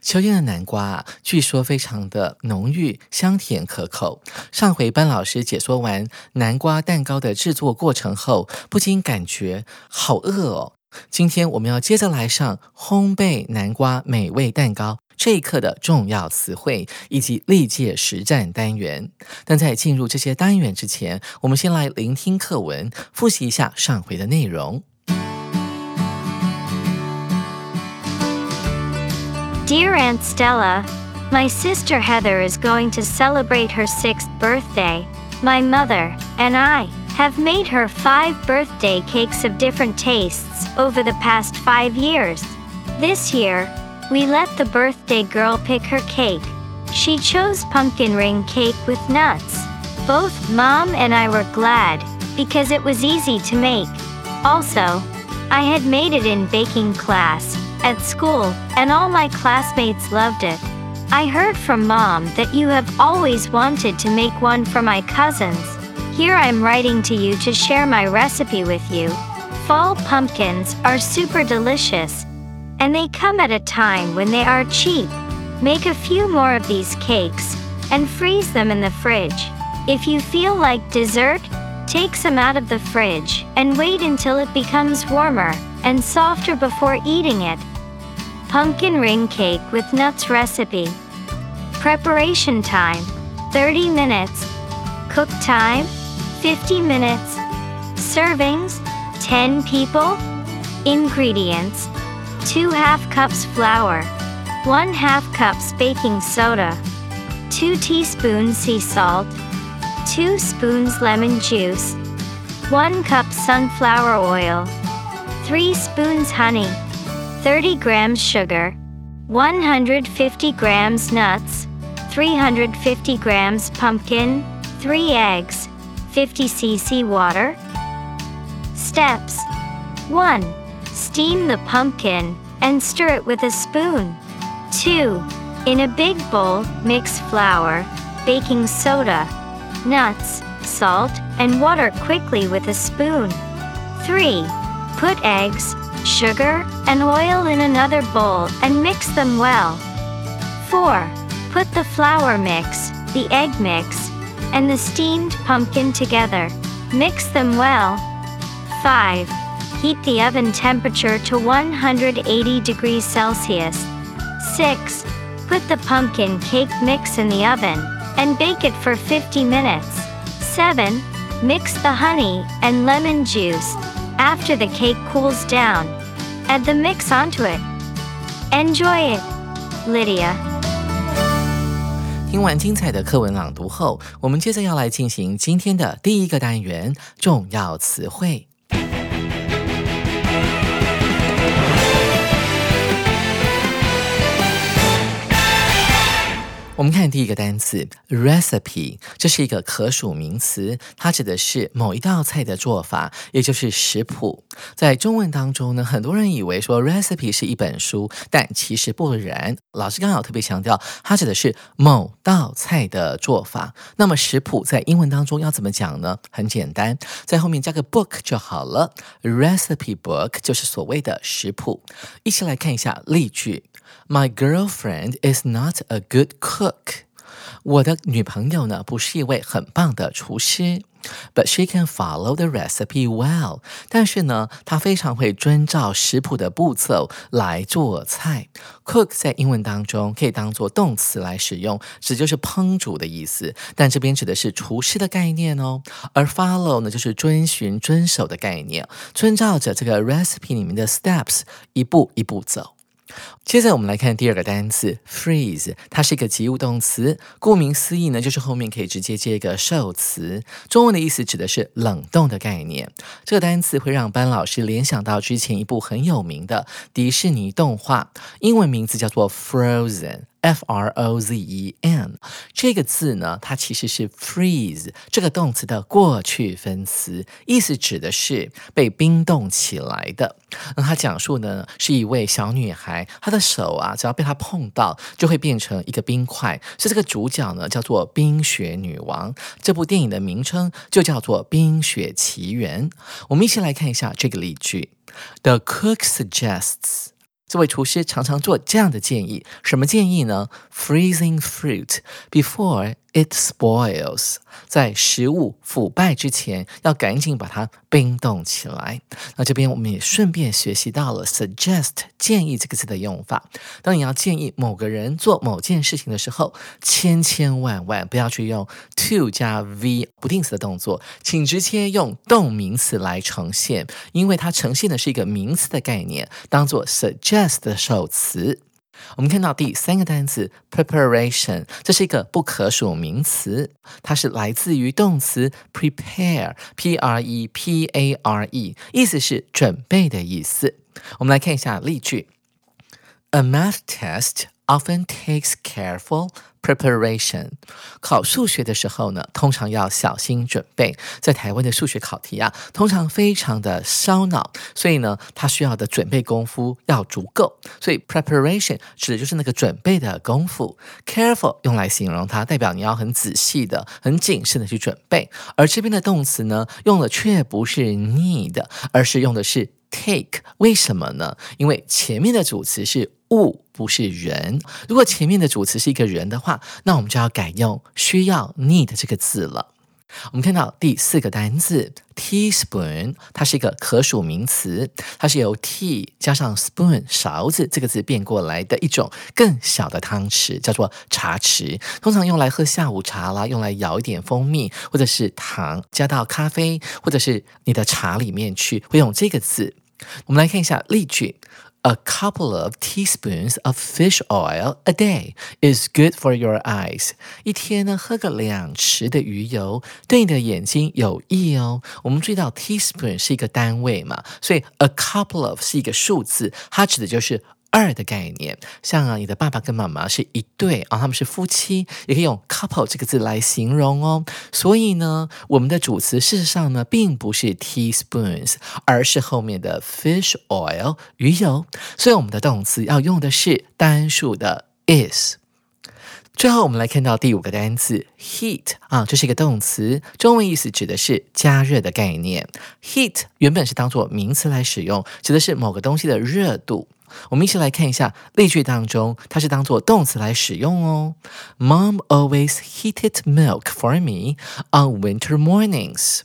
秋天的南瓜啊，据说非常的浓郁、香甜可口。上回班老师解说完南瓜蛋糕的制作过程后，不禁感觉好饿哦。今天我们要接着来上烘焙南瓜美味蛋糕这一课的重要词汇以及历届实战单元。但在进入这些单元之前，我们先来聆听课文，复习一下上回的内容。Dear Aunt Stella, my sister Heather is going to celebrate her sixth birthday. My mother and I have made her five birthday cakes of different tastes over the past five years. This year, we let the birthday girl pick her cake. She chose pumpkin ring cake with nuts. Both mom and I were glad because it was easy to make. Also, I had made it in baking class at school, and all my classmates loved it. I heard from mom that you have always wanted to make one for my cousins. Here I'm writing to you to share my recipe with you. Fall pumpkins are super delicious, and they come at a time when they are cheap. Make a few more of these cakes and freeze them in the fridge. If you feel like dessert, take some out of the fridge and wait until it becomes warmer and softer before eating it. Pumpkin ring cake with nuts recipe. Preparation time 30 minutes. Cook time 50 minutes. Servings 10 people. Ingredients 2 half cups flour, 1 half cups baking soda, 2 teaspoons sea salt, 2 spoons lemon juice, 1 cup sunflower oil, 3 spoons honey. 30 grams sugar, 150 grams nuts, 350 grams pumpkin, 3 eggs, 50 cc water. Steps 1. Steam the pumpkin and stir it with a spoon. 2. In a big bowl, mix flour, baking soda, nuts, salt, and water quickly with a spoon. 3. Put eggs, sugar, and oil in another bowl and mix them well. 4. Put the flour mix, the egg mix, and the steamed pumpkin together. Mix them well. 5. Heat the oven temperature to 180 degrees Celsius. 6. Put the pumpkin cake mix in the oven and bake it for 50 minutes. 7. Mix the honey and lemon juice after the cake cools down. Add the mix onto it. Enjoy it, Lydia. 听完精彩的课文朗读后，我们接着要来进行今天的第一个单元——重要词汇。 我们看第一个单词 recipe，这是一个可数名词，它指的是某一道菜的做法，也就是食谱。在中文当中呢，很多人以为说 recipe 是一本书，但其实不然。老师刚好特别强调，它指的是某道菜的做法。那么食谱在英文当中要怎么讲呢？很简单，在后面加个 book 就好了。recipe book 就是所谓的食谱。一起来看一下例句。My girlfriend is not a good cook. 我的女朋友呢不是一位很棒的厨师。But she can follow the recipe well。但是呢，她非常会遵照食谱的步骤来做菜。Cook 在英文当中可以当做动词来使用，指就是烹煮的意思。但这边指的是厨师的概念哦。而 follow 呢，就是遵循、遵守的概念，遵照着这个 recipe 里面的 steps 一步一步走。接着我们来看第二个单词 freeze，它是一个及物动词，顾名思义呢，就是后面可以直接接一个受词。中文的意思指的是冷冻的概念。这个单词会让班老师联想到之前一部很有名的迪士尼动画，英文名字叫做 Frozen。F R O Z E N 这个字呢，它其实是 freeze 这个动词的过去分词，意思指的是被冰冻起来的。那它讲述呢，是一位小女孩，她的手啊，只要被她碰到，就会变成一个冰块。所以这个主角呢，叫做冰雪女王。这部电影的名称就叫做《冰雪奇缘》。我们一起来看一下这个例句：The cook suggests。这位厨师常常做这样的建议，什么建议呢？Freezing fruit before it spoils，在食物腐败之前，要赶紧把它冰冻起来。那这边我们也顺便学习到了 suggest 建议这个字的用法。当你要建议某个人做某件事情的时候，千千万万不要去用 to 加 v 不定词的动作，请直接用动名词来呈现，因为它呈现的是一个名词的概念，当做 suggest 的首词。我们看到第三个单词 preparation，这是一个不可数名词，它是来自于动词 prepare，p r e p a r e，意思是准备的意思。我们来看一下例句：A math test often takes careful Preparation，考数学的时候呢，通常要小心准备。在台湾的数学考题啊，通常非常的烧脑，所以呢，它需要的准备功夫要足够。所以 preparation 指的就是那个准备的功夫。Careful 用来形容它，代表你要很仔细的、很谨慎的去准备。而这边的动词呢，用的却不是 need，而是用的是 take。为什么呢？因为前面的主词是物。不是人。如果前面的主词是一个人的话，那我们就要改用需要 need 这个字了。我们看到第四个单字 teaspoon，它是一个可数名词，它是由 tea 加上 spoon 勺子这个字变过来的一种更小的汤匙，叫做茶匙，通常用来喝下午茶啦，用来舀一点蜂蜜或者是糖加到咖啡或者是你的茶里面去，会用这个字。我们来看一下例句。A couple of teaspoons of fish oil a day is good for your eyes。一天呢，喝个两匙的鱼油，对你的眼睛有益哦。我们注意到 teaspoon 是一个单位嘛，所以 a couple of 是一个数字，它指的就是。二的概念，像啊，你的爸爸跟妈妈是一对啊，他们是夫妻，也可以用 couple 这个字来形容哦。所以呢，我们的主词事实上呢，并不是 teaspoons，而是后面的 fish oil 鱼油。所以我们的动词要用的是单数的 is。最后，我们来看到第五个单词 heat 啊，这是一个动词，中文意思指的是加热的概念。heat 原本是当做名词来使用，指的是某个东西的热度。我们一起来看一下例句当中，它是当做动词来使用哦。Mom always heated milk for me on winter mornings.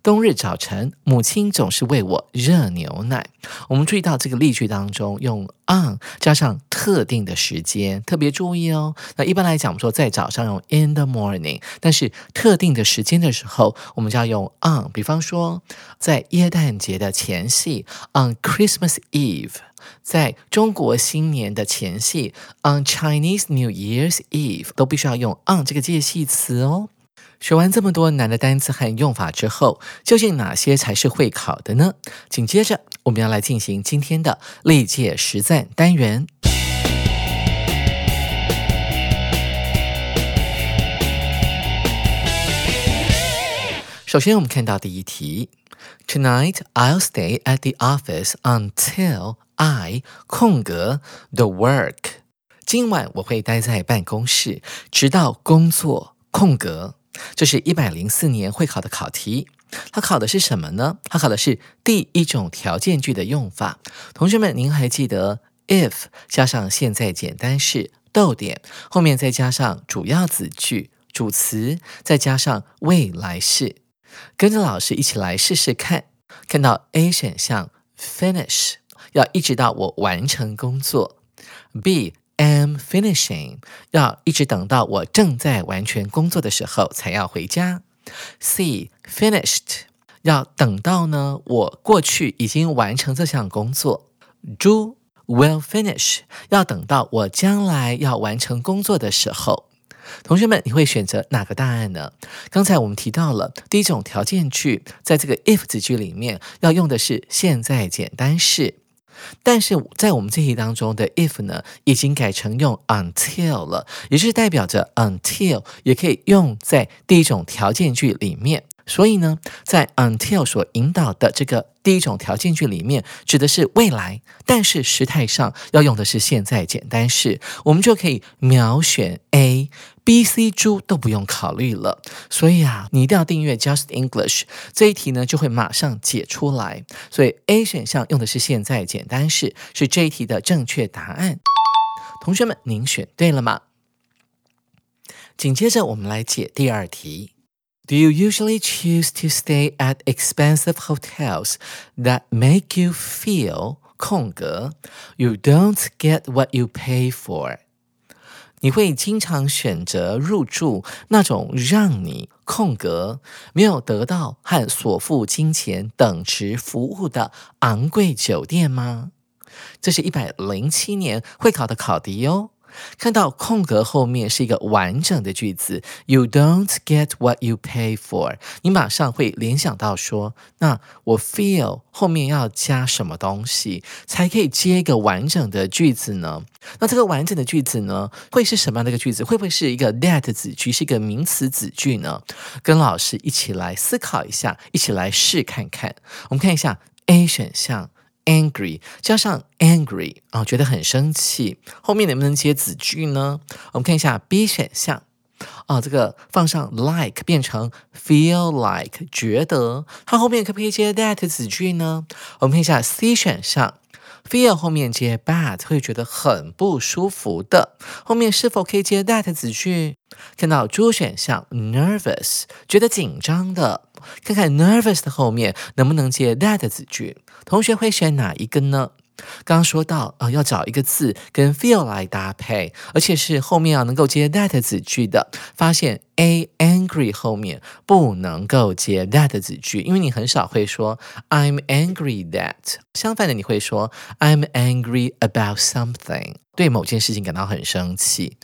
冬日早晨，母亲总是为我热牛奶。我们注意到这个例句当中用 on 加上特定的时间，特别注意哦。那一般来讲，我们说在早上用 in the morning，但是特定的时间的时候，我们就要用 on。比方说，在耶诞节的前夕，on Christmas Eve。在中国新年的前夕，on Chinese New Year's Eve，都必须要用 on 这个介系词哦。学完这么多难的单词和用法之后，究竟哪些才是会考的呢？紧接着我们要来进行今天的历届实战单元。首先，我们看到第一题：Tonight I'll stay at the office until I 空格 the work。今晚我会待在办公室，直到工作空格。这是一百零四年会考的考题，它考的是什么呢？它考的是第一种条件句的用法。同学们，您还记得 if 加上现在简单式逗点后面再加上主要子句主词，再加上未来式。跟着老师一起来试试看。看到 A 选项 finish 要一直到我完成工作，B am finishing 要一直等到我正在完全工作的时候才要回家，C finished 要等到呢我过去已经完成这项工作，D will finish 要等到我将来要完成工作的时候。同学们，你会选择哪个答案呢？刚才我们提到了第一种条件句，在这个 if 子句里面要用的是现在简单式，但是在我们这题当中的 if 呢，已经改成用 until 了，也是代表着 until 也可以用在第一种条件句里面。所以呢，在 until 所引导的这个第一种条件句里面，指的是未来，但是时态上要用的是现在简单式，我们就可以秒选 A、B、C、D 都不用考虑了。所以啊，你一定要订阅 Just English 这一题呢，就会马上解出来。所以 A 选项用的是现在简单式，是这一题的正确答案。同学们，您选对了吗？紧接着我们来解第二题。Do you usually choose to stay at expensive hotels that make you feel 空格 you don't get what you pay for？你会经常选择入住那种让你空格没有得到和所付金钱等值服务的昂贵酒店吗？这是一百零七年会考的考题哦。 看到空格后面是一个完整的句子，You don't get what you pay for。你马上会联想到说，那我 feel 后面要加什么东西才可以接一个完整的句子呢？那这个完整的句子呢，会是什么样的一个句子？会不会是一个 that 子句，是一个名词子句呢？跟老师一起来思考一下，一起来试看看。我们看一下 A 选项。Angry 加上 angry 啊，觉得很生气，后面能不能接子句呢？我们看一下 B 选项啊，这个放上 like 变成 feel like 觉得，它后面可不可以接 that 子句呢？我们看一下 C 选项，feel 后面接 bad 会觉得很不舒服的，后面是否可以接 that 子句？看到 D 选项 nervous 觉得紧张的。看看 nervous 的后面能不能接 that 子句，同学会选哪一个呢？刚刚说到啊，要找一个字跟 feel 来搭配，而且是后面要能够接 that 子句的，发现 a angry 后面不能够接 that 的子句，因为你很少会说 I'm angry that，相反的你会说 I'm angry about something。对某件事情感到很生气，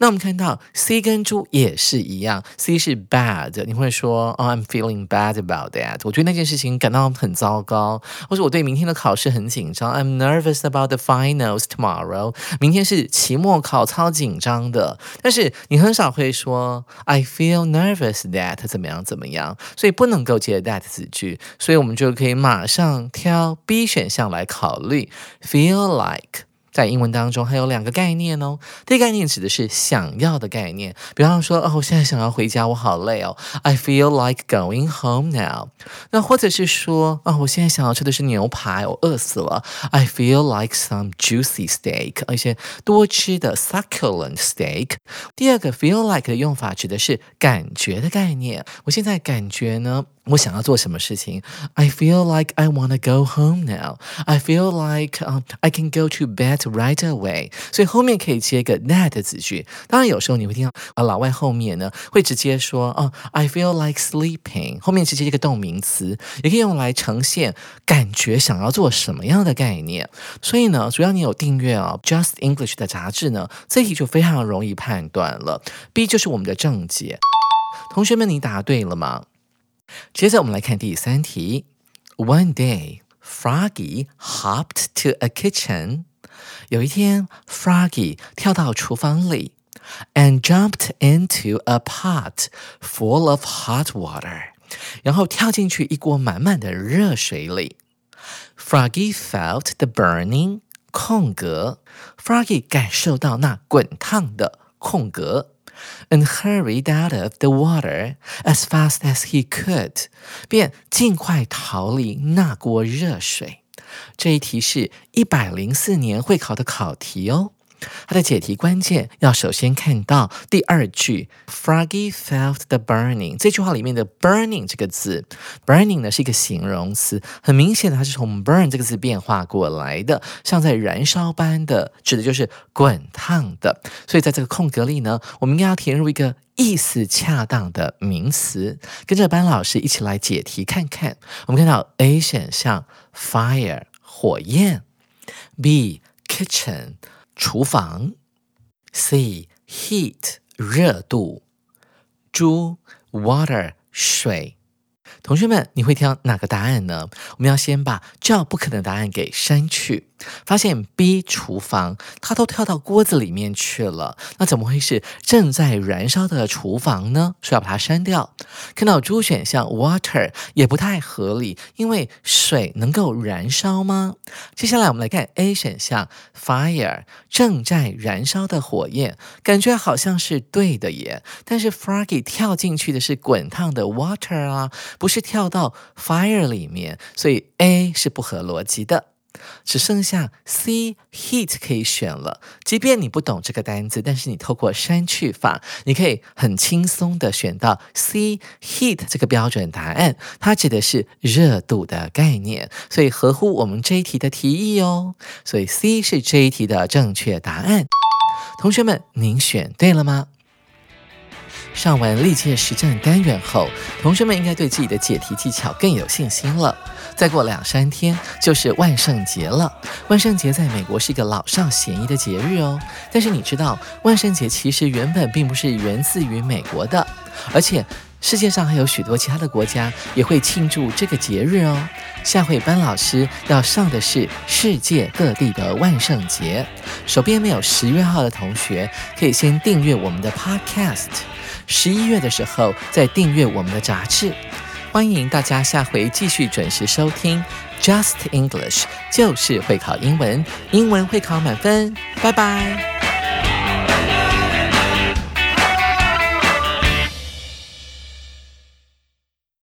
那我们看到 C 跟猪也是一样，C 是 bad，你会说哦，I'm feeling bad about that，我觉得那件事情感到很糟糕，或者我对明天的考试很紧张，I'm nervous about the finals tomorrow，明天是期末考，超紧张的。但是你很少会说 I I feel nervous that 怎么样怎么样，所以不能够接 that 子句，所以我们就可以马上挑 B 选项来考虑，feel like。在英文当中还有两个概念哦。第一个概念指的是想要的概念，比方说，哦，我现在想要回家，我好累哦，I feel like going home now。那或者是说，啊，我现在想要吃的是牛排，我饿死了，I feel like some juicy steak，一些多吃的 succulent steak。第二个 feel like 的用法指的是感觉的概念，我现在感觉呢。我想要做什么事情？I feel like I want to go home now. I feel like um I can go to bed right away. 所以后面可以接一个 that 子句。当然有时候你会听到啊，老外后面呢会直接说哦，I feel like sleeping，后面直接一个动名词，也可以用来呈现感觉想要做什么样的概念。所以呢，主要你有订阅啊 Just English 的杂志呢，这题就非常容易判断了。B 就是我们的正解。同学们，你答对了吗？接着我们来看第三题。One day, Froggy hopped to a kitchen. 有一天，Froggy 跳到厨房里，and jumped into a pot full of hot water. 然后跳进去一锅满满的热水里。Froggy felt the burning 空格，Froggy 感受到那滚烫的空格。and hurried out of the water as fast as he could，便尽快逃离那锅热水。 这一题是一百零四年会考的考题哦。它的解题关键要首先看到第二句，Froggy felt the burning。这句话里面的 burning 这个字，burning 呢是一个形容词，很明显的它是从 burn 这个字变化过来的，像在燃烧般的，指的就是滚烫的。所以在这个空格里呢，我们应该要填入一个意思恰当的名词。跟着班老师一起来解题看看。我们看到 A 选项 fire 火焰，B kitchen。厨房，C heat 热度，猪 water 水。同学们，你会挑哪个答案呢？我们要先把叫不可能答案给删去。发现 B 厨房，它都跳到锅子里面去了，那怎么会是正在燃烧的厨房呢？所以要把它删掉。看到猪选项 water 也不太合理，因为水能够燃烧吗？接下来我们来看 A 选项 fire 正在燃烧的火焰，感觉好像是对的耶。但是 Froggy 跳进去的是滚烫的 water 啊，不是跳到 fire 里面，所以 A 是不合逻辑的。只剩下 C heat 可以选了。即便你不懂这个单词，但是你透过删去法，你可以很轻松的选到 C heat 这个标准答案。它指的是热度的概念，所以合乎我们这一题的题意哦。所以 C 是这一题的正确答案。同学们，您选对了吗？上完历届实战单元后，同学们应该对自己的解题技巧更有信心了。再过两三天就是万圣节了。万圣节在美国是一个老少咸宜的节日哦。但是你知道，万圣节其实原本并不是源自于美国的，而且世界上还有许多其他的国家也会庆祝这个节日哦。下回班老师要上的是世界各地的万圣节。手边没有十月号的同学，可以先订阅我们的 Podcast。十一月的时候再订阅我们的杂志，欢迎大家下回继续准时收听 Just English，就是会考英文，英文会考满分，拜拜。